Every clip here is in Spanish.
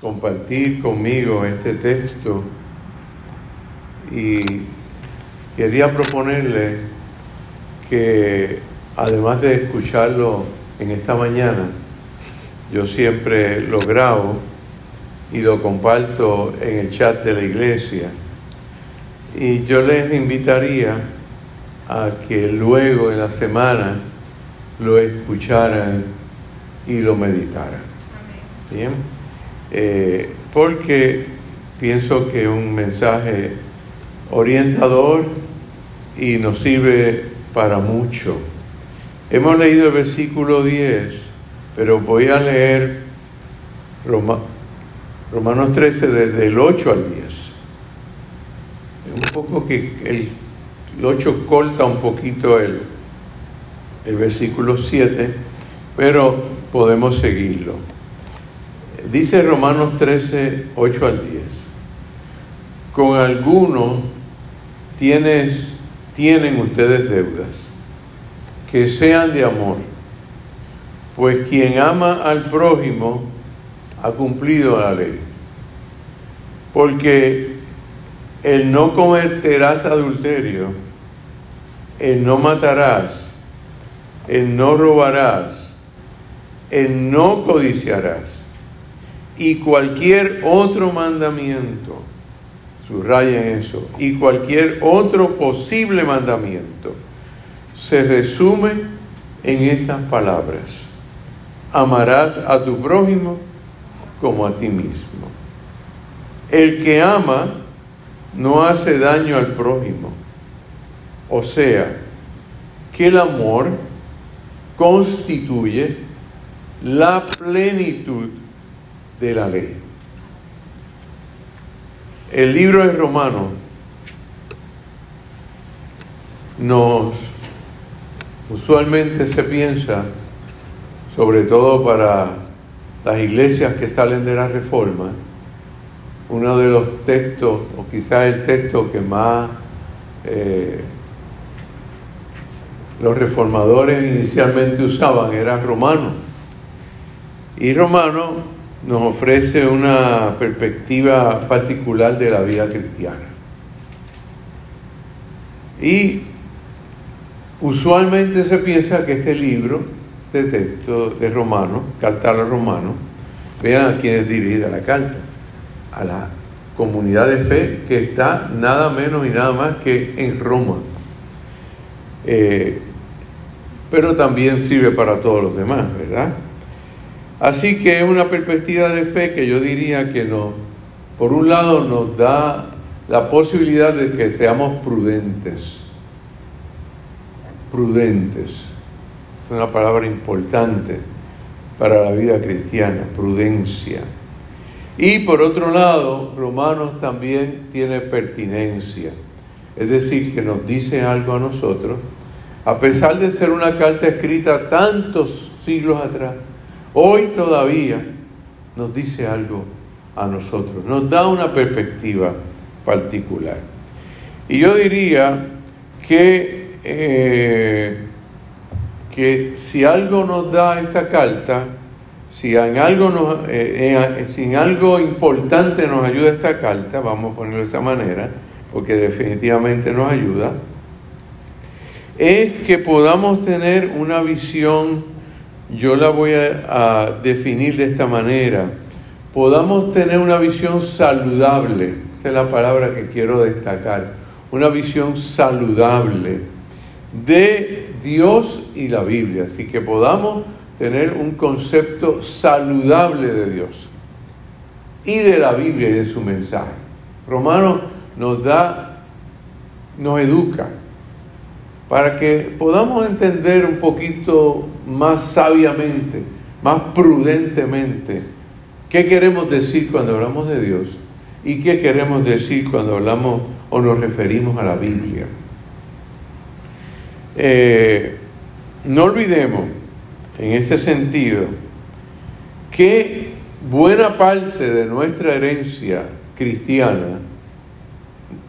compartir conmigo este texto y quería proponerle que además de escucharlo en esta mañana, yo siempre lo grabo y lo comparto en el chat de la iglesia. Y yo les invitaría a que luego en la semana lo escucharan y lo meditaran. Bien, eh, porque pienso que es un mensaje orientador y nos sirve para mucho. Hemos leído el versículo 10, pero voy a leer Romanos 13 desde el 8 al 10. Un poco que el, el 8 corta un poquito el, el versículo 7, pero podemos seguirlo. Dice Romanos 13, 8 al 10. Con alguno tienes, tienen ustedes deudas, que sean de amor, pues quien ama al prójimo ha cumplido la ley. Porque el no cometerás adulterio, el no matarás, el no robarás, el no codiciarás y cualquier otro mandamiento, subrayen eso, y cualquier otro posible mandamiento, se resume en estas palabras. Amarás a tu prójimo como a ti mismo. El que ama no hace daño al prójimo. O sea, que el amor constituye la plenitud de la ley. El libro de Romanos nos usualmente se piensa, sobre todo para las iglesias que salen de la reforma, uno de los textos, o quizás el texto que más eh, los reformadores inicialmente usaban era romano. Y romano nos ofrece una perspectiva particular de la vida cristiana. Y usualmente se piensa que este libro, este texto de Romano, carta a los romanos, vean a quién es dirigida la carta, a la comunidad de fe que está nada menos y nada más que en Roma. Eh, pero también sirve para todos los demás, ¿verdad? Así que es una perspectiva de fe que yo diría que no, por un lado nos da la posibilidad de que seamos prudentes, prudentes, es una palabra importante para la vida cristiana, prudencia. Y por otro lado, Romanos también tiene pertinencia, es decir, que nos dice algo a nosotros. A pesar de ser una carta escrita tantos siglos atrás, hoy todavía nos dice algo a nosotros, nos da una perspectiva particular. Y yo diría que, eh, que si algo nos da esta carta, si en algo, eh, en algo importante nos ayuda esta carta, vamos a ponerlo de esa manera, porque definitivamente nos ayuda, es que podamos tener una visión, yo la voy a, definir de esta manera, podamos tener una visión saludable, esa es la palabra que quiero destacar, una visión saludable de Dios y la Biblia, así que podamos tener un concepto saludable de Dios y de la Biblia y de su mensaje. Romano nos da, nos educa, para que podamos entender un poquito más sabiamente, más prudentemente, qué queremos decir cuando hablamos de Dios y qué queremos decir cuando hablamos o nos referimos a la Biblia. Eh, no olvidemos, en ese sentido, que buena parte de nuestra herencia cristiana,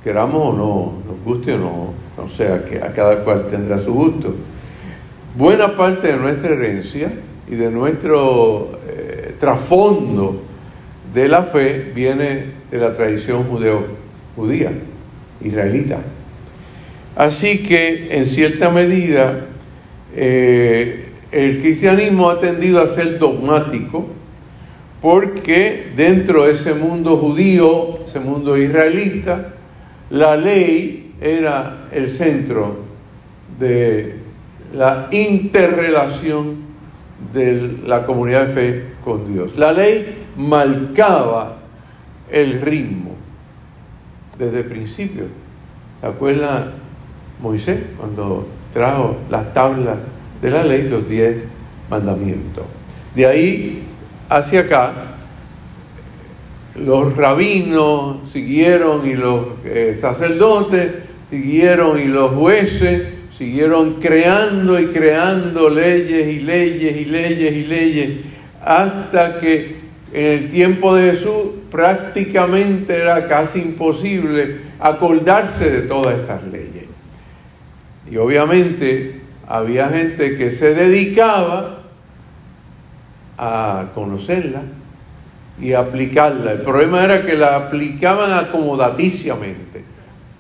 queramos o no, nos guste o no, o sea que a cada cual tendrá su gusto. Buena parte de nuestra herencia y de nuestro eh, trasfondo de la fe viene de la tradición judeo, judía, israelita. Así que en cierta medida eh, el cristianismo ha tendido a ser dogmático porque dentro de ese mundo judío, ese mundo israelita, la ley era el centro de la interrelación de la comunidad de fe con Dios. La ley marcaba el ritmo desde el principio. ¿Se acuerda Moisés cuando trajo las tablas de la ley, los diez mandamientos? De ahí hacia acá, los rabinos siguieron y los eh, sacerdotes siguieron y los jueces siguieron creando y creando leyes y leyes y leyes y leyes hasta que en el tiempo de Jesús prácticamente era casi imposible acordarse de todas esas leyes. Y obviamente había gente que se dedicaba a conocerla y aplicarla. El problema era que la aplicaban acomodaticiamente,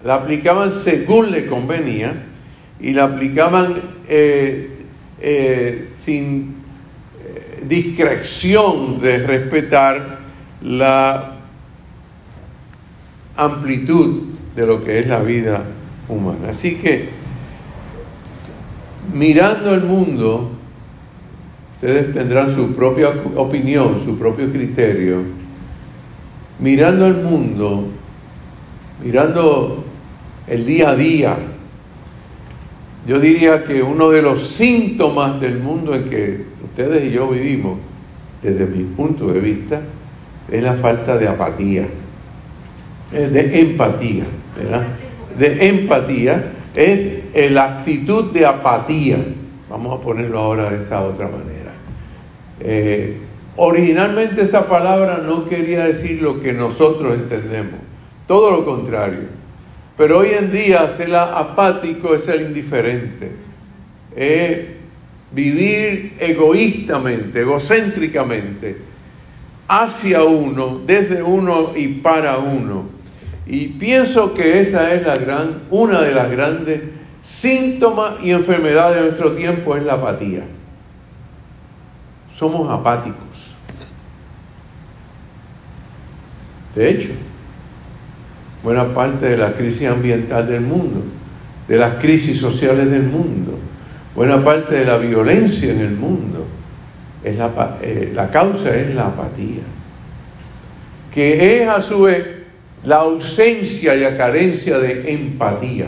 la aplicaban según le convenía y la aplicaban eh, eh, sin eh, discreción de respetar la amplitud de lo que es la vida humana. Así que mirando el mundo, Ustedes tendrán su propia opinión, su propio criterio. Mirando el mundo, mirando el día a día, yo diría que uno de los síntomas del mundo en que ustedes y yo vivimos, desde mi punto de vista, es la falta de apatía, de empatía, ¿verdad? De empatía es la actitud de apatía. Vamos a ponerlo ahora de esa otra manera. Eh, originalmente esa palabra no quería decir lo que nosotros entendemos, todo lo contrario. Pero hoy en día ser apático es ser indiferente, es vivir egoístamente, egocéntricamente, hacia uno, desde uno y para uno. Y pienso que esa es la gran, una de las grandes síntomas y enfermedades de nuestro tiempo, es la apatía somos apáticos. De hecho, buena parte de la crisis ambiental del mundo, de las crisis sociales del mundo, buena parte de la violencia en el mundo, es la, eh, la causa es la apatía, que es a su vez la ausencia y la carencia de empatía.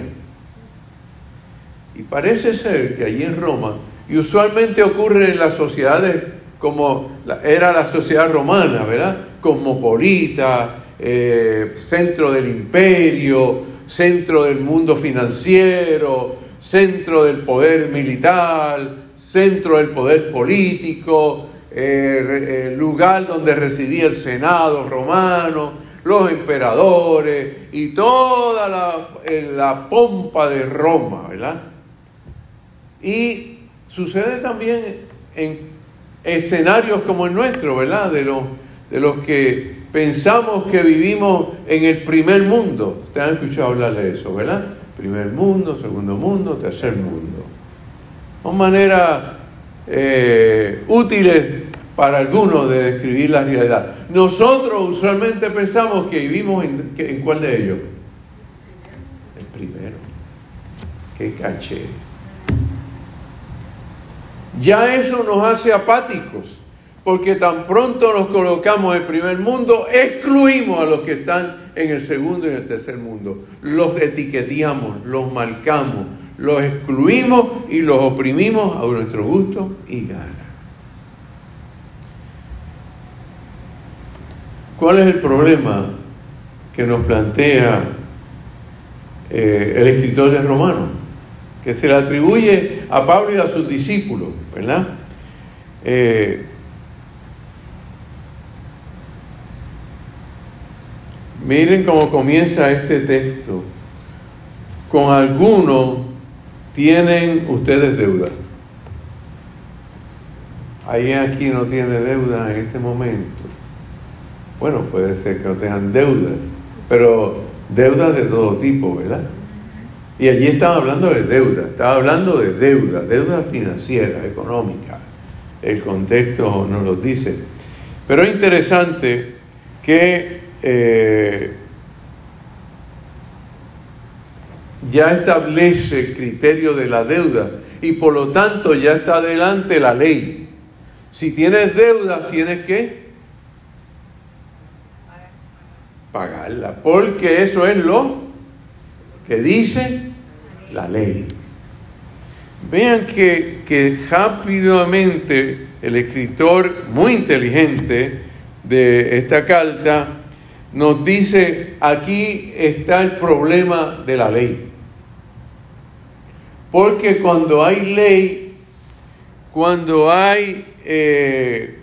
Y parece ser que allí en Roma, y usualmente ocurre en las sociedades como era la sociedad romana, ¿verdad? Cosmopolita, eh, centro del imperio, centro del mundo financiero, centro del poder militar, centro del poder político, eh, eh, lugar donde residía el Senado romano, los emperadores y toda la, la pompa de Roma, ¿verdad? Y sucede también en escenarios como el nuestro, ¿verdad? De los, de los que pensamos que vivimos en el primer mundo. Ustedes han escuchado hablar de eso, ¿verdad? Primer mundo, segundo mundo, tercer mundo. Son maneras eh, útiles para algunos de describir la realidad. Nosotros usualmente pensamos que vivimos en, en cuál de ellos. El primero. Qué caché. Ya eso nos hace apáticos, porque tan pronto nos colocamos en el primer mundo, excluimos a los que están en el segundo y en el tercer mundo. Los etiquetamos, los marcamos, los excluimos y los oprimimos a nuestro gusto y gana. ¿Cuál es el problema que nos plantea eh, el escritor de Romanos? Que se le atribuye a Pablo y a sus discípulos. ¿verdad? Eh, miren cómo comienza este texto. Con alguno tienen ustedes deuda. Ahí aquí no tiene deuda en este momento. Bueno, puede ser que no deudas, pero deudas de todo tipo, ¿verdad? Y allí estaba hablando de deuda, estaba hablando de deuda, deuda financiera, económica. El contexto nos lo dice. Pero es interesante que eh, ya establece el criterio de la deuda y por lo tanto ya está adelante la ley. Si tienes deuda, tienes que pagarla, porque eso es lo que dice la ley. Vean que, que rápidamente el escritor muy inteligente de esta carta nos dice, aquí está el problema de la ley. Porque cuando hay ley, cuando hay eh,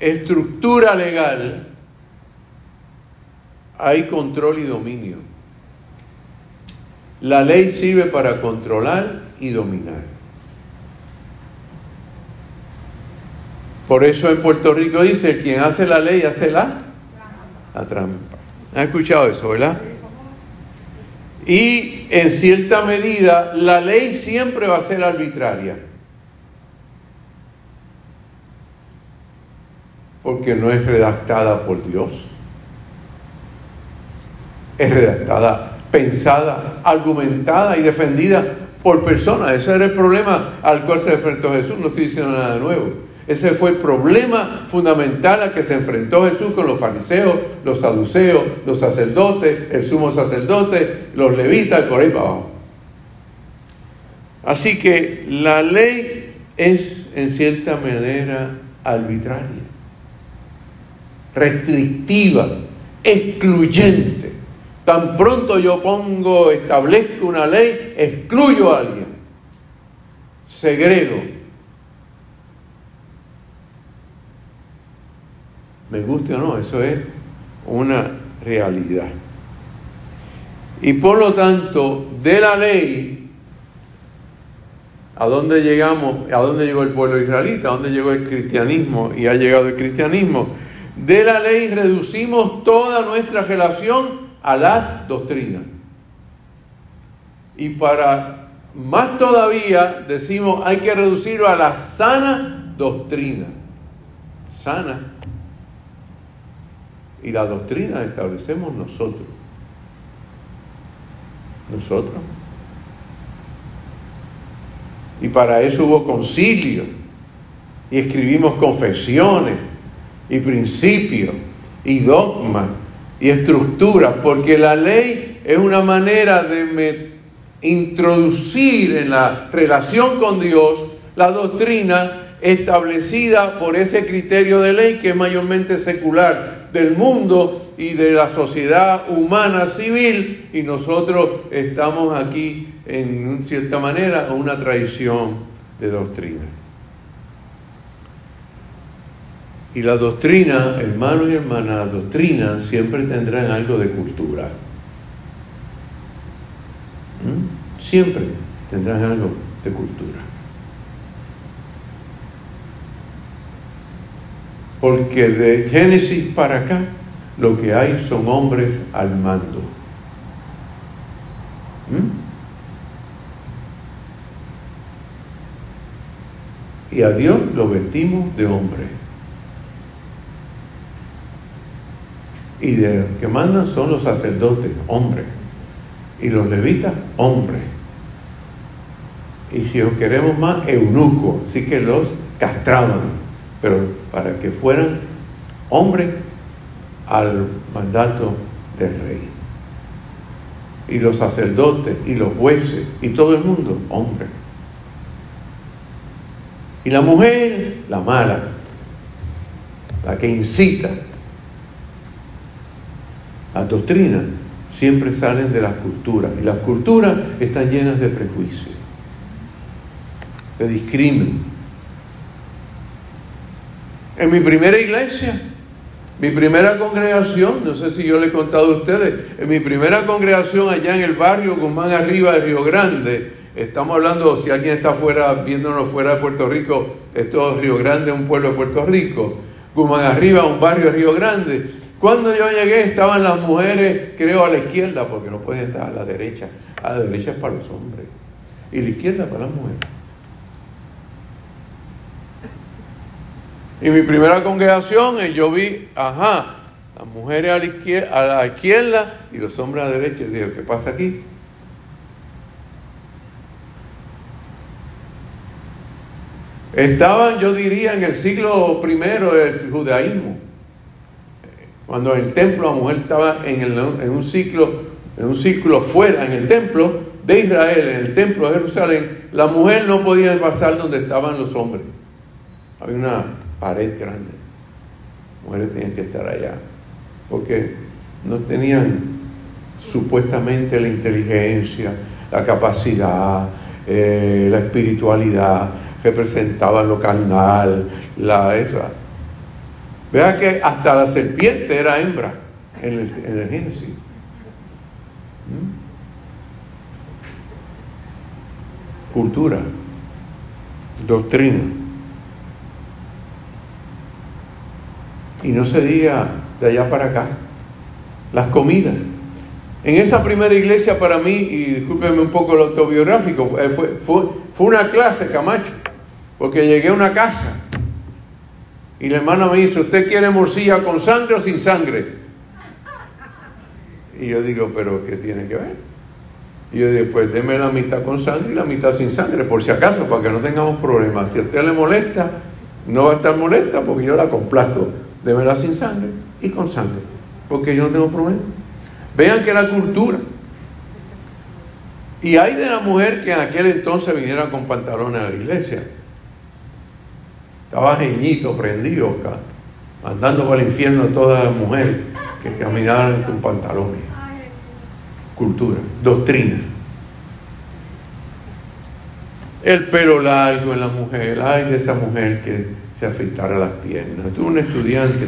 estructura legal, hay control y dominio. La ley sirve para controlar y dominar. Por eso en Puerto Rico dice, quien hace la ley hace la, la trampa. ¿Han escuchado eso, verdad? Y en cierta medida la ley siempre va a ser arbitraria. Porque no es redactada por Dios. Es redactada, pensada, argumentada y defendida por personas. Ese era el problema al cual se enfrentó Jesús. No estoy diciendo nada nuevo. Ese fue el problema fundamental al que se enfrentó Jesús con los fariseos, los saduceos, los sacerdotes, el sumo sacerdote, los levitas, por ahí para abajo. Así que la ley es en cierta manera arbitraria, restrictiva, excluyente. Tan pronto yo pongo, establezco una ley, excluyo a alguien, segrego, me guste o no, eso es una realidad. Y por lo tanto, de la ley, ¿a dónde llegamos? ¿A dónde llegó el pueblo israelita? ¿A dónde llegó el cristianismo? Y ha llegado el cristianismo. De la ley reducimos toda nuestra relación a las doctrinas. Y para más todavía decimos hay que reducirlo a la sana doctrina. Sana y la doctrina establecemos nosotros. Nosotros. Y para eso hubo concilio. Y escribimos confesiones y principios y dogmas y estructuras, porque la ley es una manera de introducir en la relación con Dios la doctrina establecida por ese criterio de ley que es mayormente secular, del mundo y de la sociedad humana civil y nosotros estamos aquí en cierta manera a una tradición de doctrina. Y la doctrina, hermano y hermana, la doctrina siempre tendrán algo de cultura. ¿Mm? Siempre tendrán algo de cultura. Porque de Génesis para acá lo que hay son hombres al mando. ¿Mm? Y a Dios lo vestimos de hombre. Y de los que mandan son los sacerdotes, hombres. Y los levitas, hombres. Y si os queremos más, eunucos, así que los castraban pero para que fueran hombres al mandato del rey. Y los sacerdotes y los jueces y todo el mundo, hombres. Y la mujer, la mala, la que incita. Las doctrinas siempre salen de las culturas y las culturas están llenas de prejuicios, de discrimen, en mi primera iglesia, mi primera congregación, no sé si yo le he contado a ustedes, en mi primera congregación allá en el barrio Guzmán Arriba de Río Grande, estamos hablando, si alguien está fuera, viéndonos fuera de Puerto Rico, esto es Río Grande, un pueblo de Puerto Rico, Guzmán Arriba, un barrio de Río Grande. Cuando yo llegué estaban las mujeres, creo, a la izquierda, porque no pueden estar a la derecha. A la derecha es para los hombres y la izquierda para las mujeres. Y mi primera congregación, eh, yo vi, ajá, las mujeres a la izquierda, a la y los hombres a la derecha. Y dije, ¿qué pasa aquí? Estaban, yo diría, en el siglo primero del judaísmo, cuando el templo la mujer estaba en, en un ciclo, en un ciclo fuera, en el templo de Israel, en el templo de Jerusalén, la mujer no podía pasar donde estaban los hombres. Había una pared grande. Mujeres tenían que estar allá, porque no tenían supuestamente la inteligencia, la capacidad, eh, la espiritualidad representaban lo carnal, la esa. Vea que hasta la serpiente era hembra en el, en Génesis. ¿Mm? Cultura, doctrina. Y no se diga de allá para acá. Las comidas. En esa primera iglesia para mí, y discúlpeme un poco lo autobiográfico, fue, fue, fue una clase, Camacho. Porque llegué a una casa y la hermana me dice, ¿usted quiere morcilla con sangre o sin sangre? Y yo digo, ¿pero qué tiene que ver? Y yo digo, pues deme la mitad con sangre y la mitad sin sangre, por si acaso, para que no tengamos problemas. Si a usted le molesta, no va a estar molesta porque yo la complazco. Démela sin sangre y con sangre, porque yo no tengo problema. Vean que la cultura. Y hay de la mujer que en aquel entonces viniera con pantalones a la iglesia. Estaba geñito, prendido, acá, mandando para el infierno a todas las mujeres que caminaban con pantalones. Cultura, doctrina. El pelo largo en la mujer, ay de esa mujer que se afeitara las piernas. Tuve un estudiante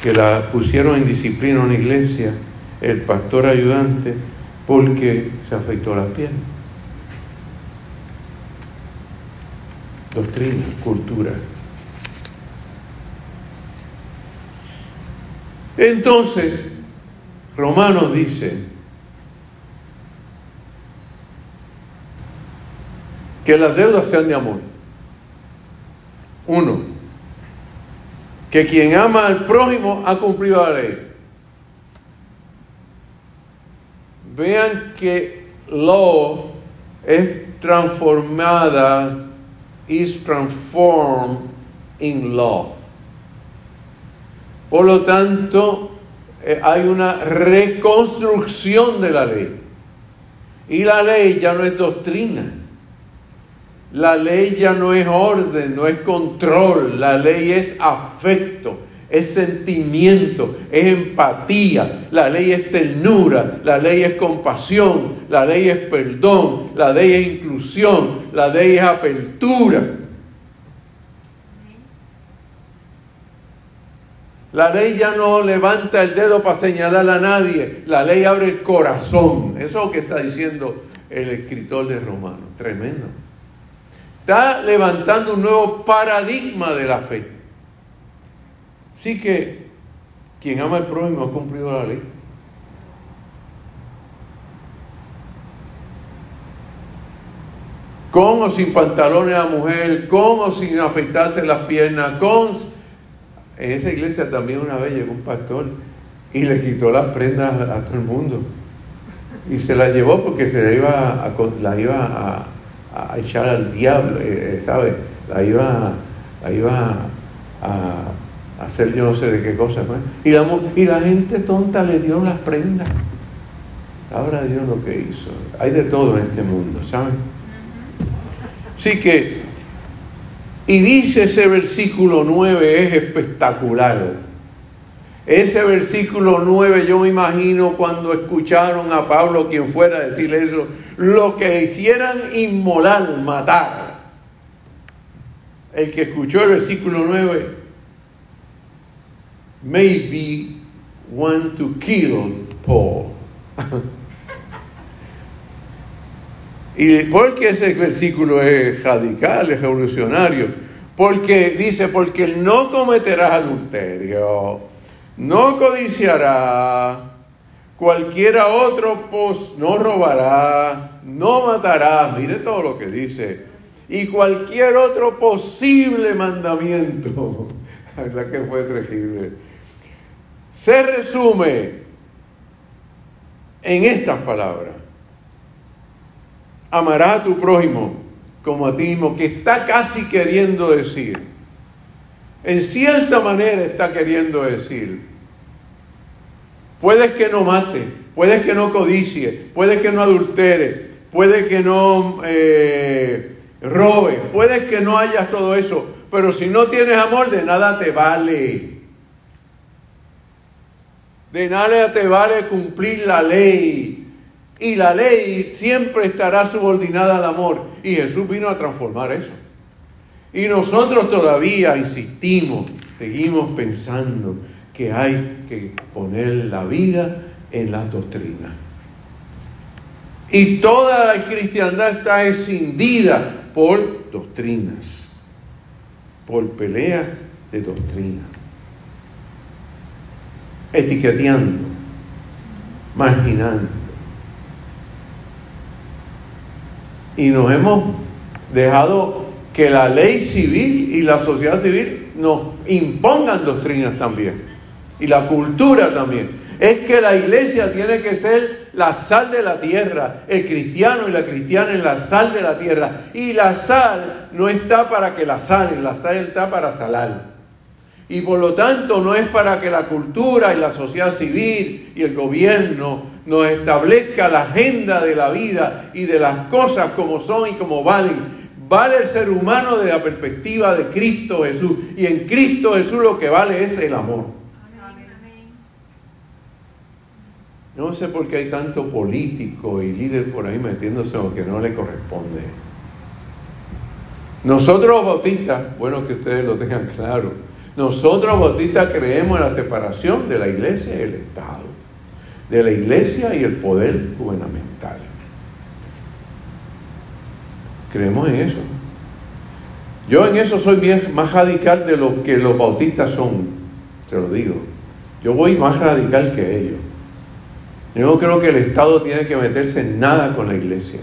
que la pusieron en disciplina en una iglesia, el pastor ayudante, porque se afeitó las piernas. Doctrina, cultura. Entonces, Romanos dice que las deudas sean de amor. Uno, que quien ama al prójimo ha cumplido la ley. Vean que law es transformada, is transformed in love. Por lo tanto, eh, hay una reconstrucción de la ley. Y la ley ya no es doctrina. La ley ya no es orden, no es control. La ley es afecto, es sentimiento, es empatía. La ley es ternura, la ley es compasión, la ley es perdón, la ley es inclusión, la ley es apertura. La ley ya no levanta el dedo para señalar a nadie. La ley abre el corazón. Eso es lo que está diciendo el escritor de Romanos. Tremendo. Está levantando un nuevo paradigma de la fe. Así que quien ama al prójimo ha cumplido la ley. Con o sin pantalones a mujer, con o sin afeitarse las piernas, con en esa iglesia también una vez llegó un pastor y le quitó las prendas a, todo el mundo. Y se las llevó porque se la iba a, la iba a, echar al diablo, eh, eh, ¿sabes? La iba, la a, hacer yo no sé de qué cosa. Pues. Y, la, y la gente tonta le dio las prendas. Ahora Dios lo que hizo. Hay de todo en este mundo, ¿saben? Así que y dice ese versículo 9, es espectacular. Ese versículo 9 yo me imagino cuando escucharon a Pablo, quien fuera, a decir eso, lo que hicieran inmolar, matar. El que escuchó el versículo 9, maybe want to kill Paul. ¿Y por qué ese versículo es radical, es revolucionario? Porque dice, porque no cometerás adulterio, no codiciará, cualquiera otro pues no robará, no matará, mire todo lo que dice, y cualquier otro posible mandamiento, la que fue terrible, se resume en estas palabras. Amarás a tu prójimo como a ti mismo, que está casi queriendo decir, en cierta manera está queriendo decir, puedes que no mate, puedes que no codicie, puedes que no adultere, puedes que no eh, robe, puedes que no hayas todo eso, pero si no tienes amor, de nada te vale. De nada te vale cumplir la ley. Y la ley siempre estará subordinada al amor. Y Jesús vino a transformar eso. Y nosotros todavía insistimos, seguimos pensando que hay que poner la vida en las doctrinas. Y toda la cristiandad está escindida por doctrinas, por peleas de doctrina, etiqueteando, marginando. y nos hemos dejado que la ley civil y la sociedad civil nos impongan doctrinas también. Y la cultura también. Es que la iglesia tiene que ser la sal de la tierra. El cristiano y la cristiana es la sal de la tierra. Y la sal no está para que la salen, la sal está para salar. Y por lo tanto no es para que la cultura y la sociedad civil y el gobierno nos establezca la agenda de la vida y de las cosas como son y como valen. Vale el ser humano desde la perspectiva de Cristo Jesús. Y en Cristo Jesús lo que vale es el amor. No sé por qué hay tanto político y líder por ahí metiéndose en lo que no le corresponde. Nosotros bautistas, bueno que ustedes lo tengan claro, nosotros bautistas creemos en la separación de la iglesia y el Estado de la iglesia y el poder gubernamental. Creemos en eso. Yo en eso soy más radical de lo que los bautistas son, te lo digo. Yo voy más radical que ellos. Yo no creo que el Estado tiene que meterse en nada con la iglesia,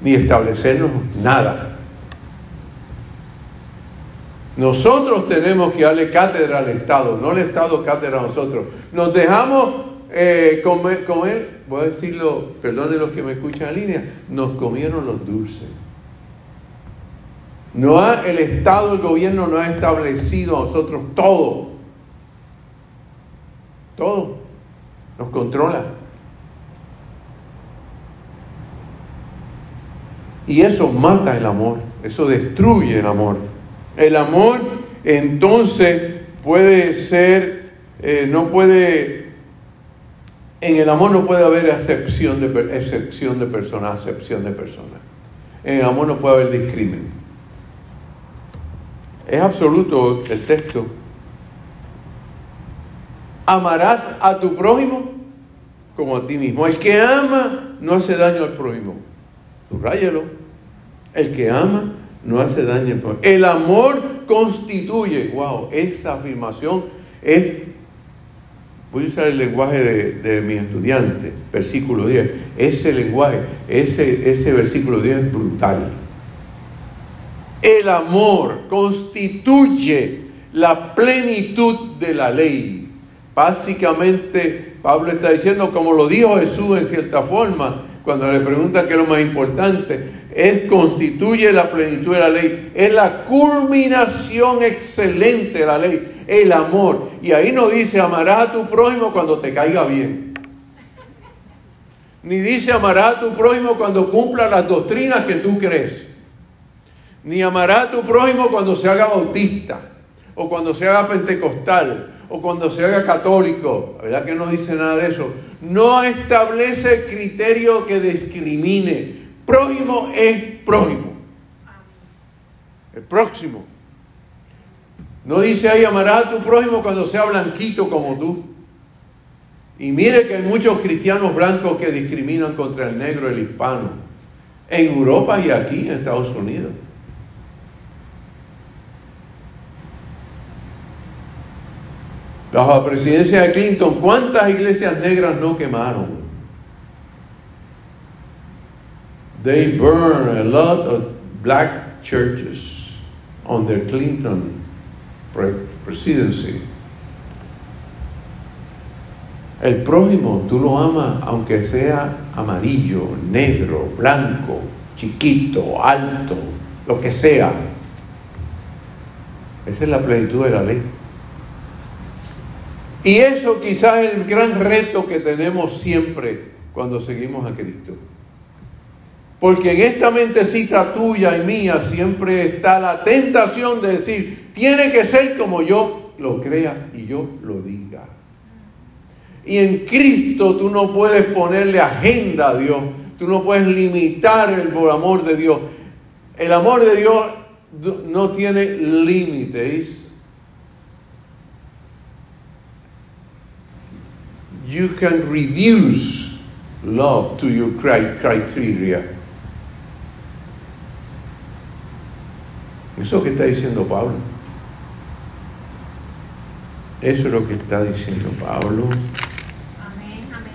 ni establecernos nada. Nosotros tenemos que darle cátedra al Estado, no el Estado cátedra a nosotros. Nos dejamos eh, comer, voy a decirlo, perdone los que me escuchan en línea, nos comieron los dulces. No ha, el Estado, el gobierno no ha establecido a nosotros todo. Todo. Nos controla. Y eso mata el amor, eso destruye el amor. El amor entonces puede ser, eh, no puede en el amor no puede haber excepción de, excepción de persona, acepción de persona. En el amor no puede haber discrimen. Es absoluto el texto. Amarás a tu prójimo como a ti mismo. El que ama no hace daño al prójimo. Subrayelo. El que ama no hace daño. El amor constituye, wow, esa afirmación es Voy a usar el lenguaje de, mi estudiante, versículo 10. Ese lenguaje, ese, ese versículo 10 es brutal. El amor constituye la plenitud de la ley. Básicamente, Pablo está diciendo, como lo dijo Jesús en cierta forma, cuando le preguntan qué es lo más importante, él constituye la plenitud de la ley, es la culminación excelente de la ley el amor. Y ahí no dice amarás a tu prójimo cuando te caiga bien. Ni dice amarás a tu prójimo cuando cumpla las doctrinas que tú crees. Ni amarás a tu prójimo cuando se haga bautista. O cuando se haga pentecostal. O cuando se haga católico. La verdad que no dice nada de eso. No establece criterio que discrimine prójimo es prójimo. El próximo. No dice ahí amará a tu prójimo cuando sea blanquito como tú. Y mire que hay muchos cristianos blancos que discriminan contra el negro, el hispano, en Europa y aquí en Estados Unidos. Bajo la presidencia de Clinton, ¿cuántas iglesias negras no quemaron? They burned a lot of black churches the Clinton presidency. El prójimo tú lo amas aunque sea amarillo, negro, blanco, chiquito, alto, lo que sea. Esa es la plenitud de la ley. Y eso quizás es el gran reto que tenemos siempre cuando seguimos a Cristo. Porque en esta mentecita tuya y mía siempre está la tentación de decir, tiene que ser como yo lo crea y yo lo diga. Y en Cristo tú no puedes ponerle agenda a Dios, tú no puedes limitar el amor de Dios. El amor de Dios no tiene límites. You can reduce love to your criteria. Eso es lo que está diciendo Pablo. Eso es lo que está diciendo Pablo. Amén, amén.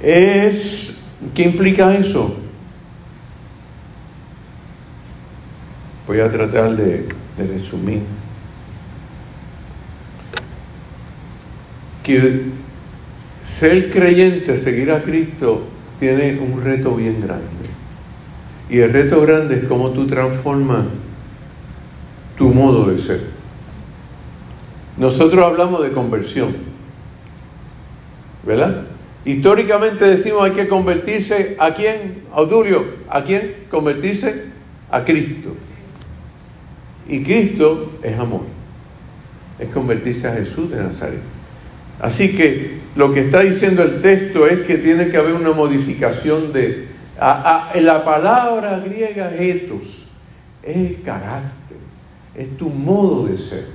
Es, ¿qué implica eso? Voy a tratar de, resumir. Que ser creyente, seguir a Cristo, tiene un reto bien grande. Y el reto grande es cómo tú transformas tu modo de ser. Nosotros hablamos de conversión, ¿verdad? Históricamente decimos hay que convertirse a quién, Audulio, ¿a quién? Convertirse a Cristo. Y Cristo es amor. Es convertirse a Jesús de Nazaret. Así que lo que está diciendo el texto es que tiene que haber una modificación de... la palabra griega etos es carácter, es tu modo de ser.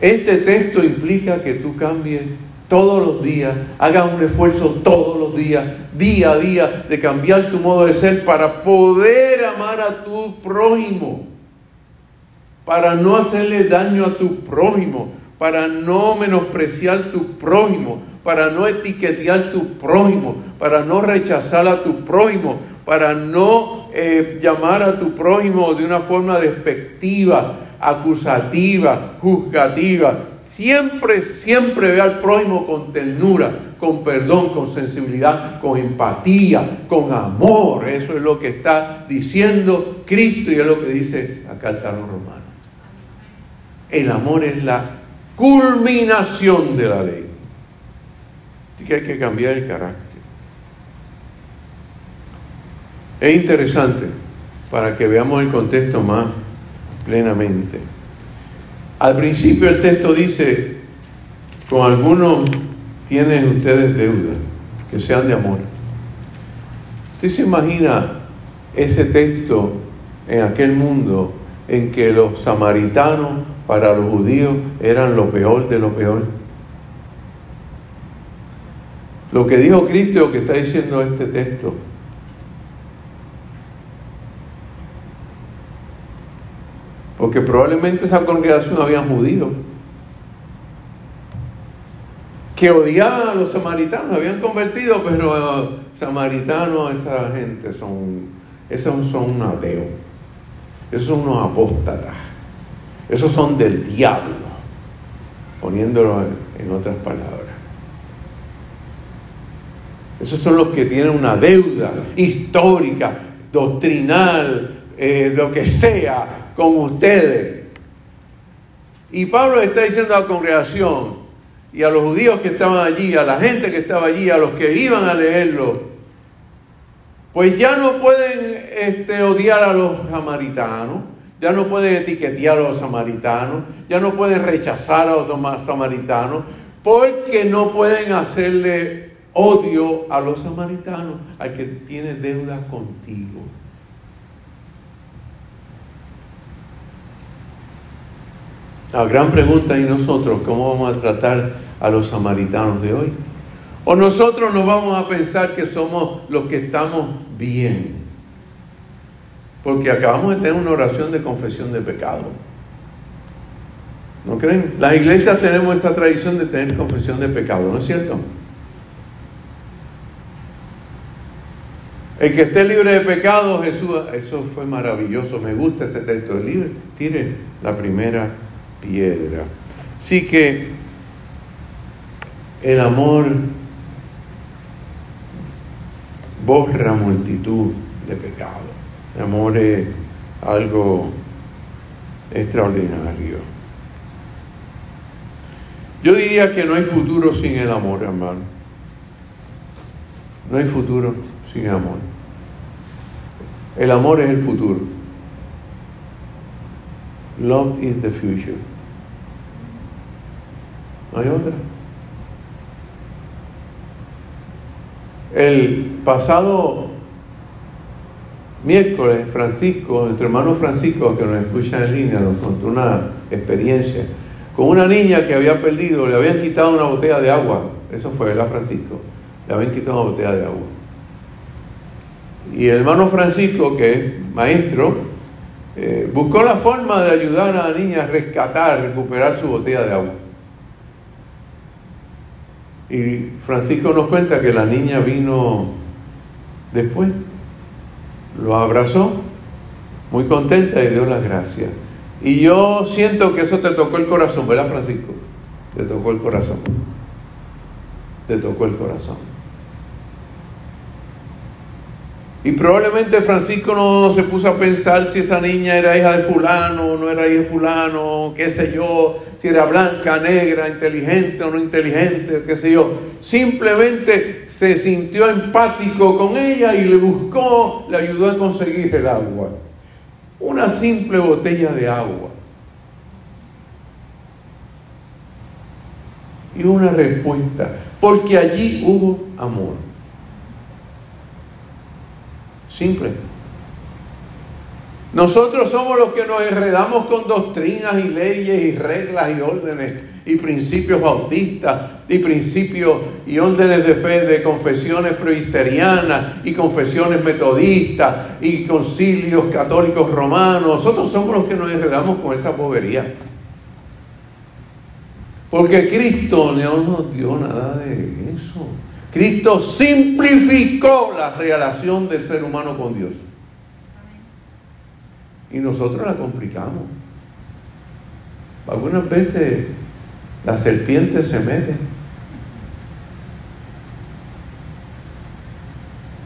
Este texto implica que tú cambies todos los días, hagas un esfuerzo todos los días, día a día, de cambiar tu modo de ser para poder amar a tu prójimo, para no hacerle daño a tu prójimo, para no menospreciar tu prójimo, para no etiquetear tu prójimo, para no rechazar a tu prójimo, para no eh, llamar a tu prójimo de una forma despectiva, acusativa, juzgativa, Siempre, siempre ve al prójimo con ternura, con perdón, con sensibilidad, con empatía, con amor. Eso es lo que está diciendo Cristo y es lo que dice la carta a los romanos. El amor es la culminación de la ley. Así que hay que cambiar el carácter. Es interesante para que veamos el contexto más plenamente. Al principio el texto dice, con algunos tienen ustedes deuda, que sean de amor. ¿Usted se imagina ese texto en aquel mundo en que los samaritanos para los judíos eran lo peor de lo peor? Lo que dijo Cristo, que está diciendo este texto, porque probablemente esa congregación había judíos que odiaban a los samaritanos, habían convertido, pero samaritanos, esa gente son, esos son unos ateos, esos son unos apóstatas, esos son del diablo, poniéndolo en otras palabras. Esos son los que tienen una deuda histórica, doctrinal, eh, lo que sea, con ustedes. Y Pablo está diciendo a la congregación y a los judíos que estaban allí, a la gente que estaba allí, a los que iban a leerlo, pues ya no pueden este, odiar a los samaritanos, ya no pueden etiquetear a los samaritanos, ya no pueden rechazar a los samaritanos, porque no pueden hacerle odio a los samaritanos, al que tiene deuda contigo. La gran pregunta y nosotros, ¿cómo vamos a tratar a los samaritanos de hoy? O nosotros nos vamos a pensar que somos los que estamos bien. Porque acabamos de tener una oración de confesión de pecado. ¿No creen? Las iglesias tenemos esta tradición de tener confesión de pecado, ¿no es cierto? El que esté libre de pecado, Jesús, eso fue maravilloso, me gusta este texto, libre, tire la primera piedra. Así que el amor borra multitud de pecados. El amor es algo extraordinario. Yo diría que no hay futuro sin el amor, hermano. No hay futuro sin amor. El amor es el futuro. Love is the future. No hay otra. El pasado miércoles, Francisco, nuestro hermano Francisco, que nos escucha en línea, nos contó una experiencia con una niña que había perdido, le habían quitado una botella de agua. Eso fue, ¿verdad, Francisco? Le habían quitado una botella de agua. Y el hermano Francisco, que es maestro, eh, buscó la forma de ayudar a la niña a rescatar, recuperar su botella de agua. Y Francisco nos cuenta que la niña vino después, lo abrazó, muy contenta y dio las gracias. Y yo siento que eso te tocó el corazón, ¿verdad, Francisco? Te tocó el corazón. Te tocó el corazón. Y probablemente Francisco no se puso a pensar si esa niña era hija de fulano no era hija de fulano, qué sé yo, si era blanca, negra, inteligente o no inteligente, qué sé yo. Simplemente se sintió empático con ella y le buscó, le ayudó a conseguir el agua. Una simple botella de agua. Y una respuesta, porque allí hubo amor. Simple. Nosotros somos los que nos enredamos con doctrinas y leyes y reglas y órdenes y principios bautistas y principios y órdenes de fe de confesiones presbiterianas y confesiones metodistas y concilios católicos romanos. Nosotros somos los que nos enredamos con esa bobería. Porque Cristo no nos dio nada de eso. Cristo simplificó la relación del ser humano con Dios. Y nosotros la complicamos. Algunas veces la serpiente se mete.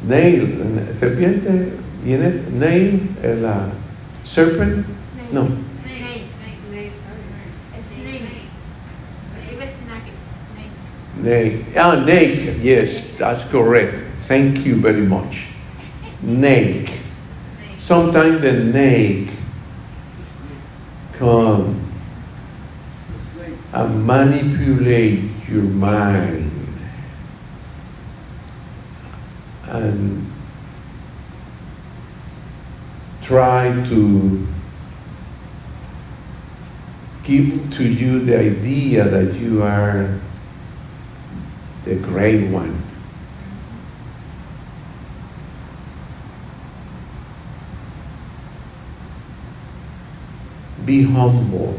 Nail, serpiente, viene nail, la serpent, no, Nay. Ah, Nake. Yes, that's correct. Thank you very much. Nake. Sometimes the Nake come and manipulate your mind and try to give to you the idea that you are the great one. Be humble,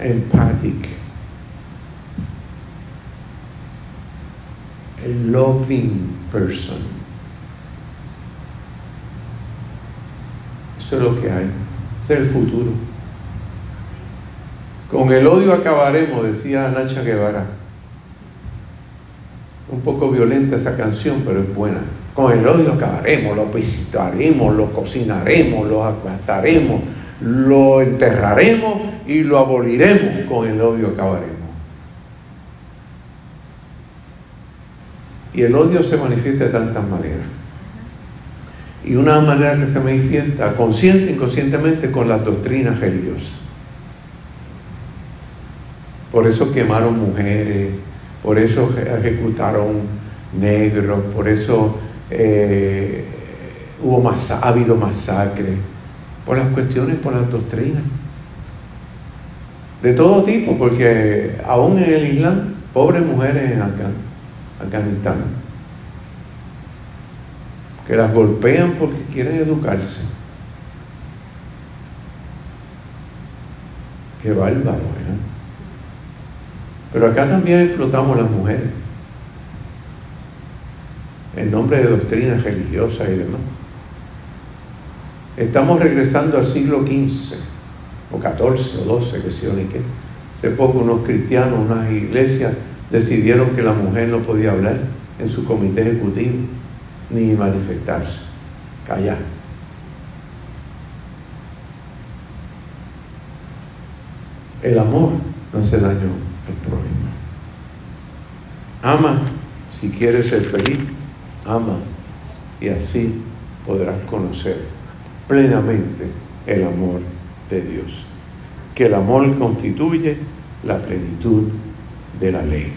empathic, a loving person. Eso es lo que hay. Es el futuro. Con el odio acabaremos, decía Nacha Guevara. Un poco violenta esa canción, pero es buena. Con el odio acabaremos, lo visitaremos, lo cocinaremos, lo aplastaremos, lo enterraremos y lo aboliremos. Con el odio acabaremos. Y el odio se manifiesta de tantas maneras. Y una manera que se manifiesta consciente e inconscientemente con las doctrinas religiosas. Por eso quemaron mujeres, por eso ejecutaron negros, por eso eh, hubo ha habido masacre, por las cuestiones, por las doctrinas. De todo tipo, porque aún en el Islam, pobres mujeres en Afganistán, que las golpean porque quieren educarse. Qué bárbaro, ¿eh? Pero acá también explotamos las mujeres. En nombre de doctrinas religiosas y demás. Estamos regresando al siglo XV, o XIV, o XII, que sé yo ni qué. Hace poco unos cristianos, unas iglesias, decidieron que la mujer no podía hablar en su comité ejecutivo, ni manifestarse. Callar. El amor no hace daño al prójimo. Ama si quieres ser feliz, ama y así podrás conocer plenamente el amor de Dios. Que el amor constituye la plenitud de la ley.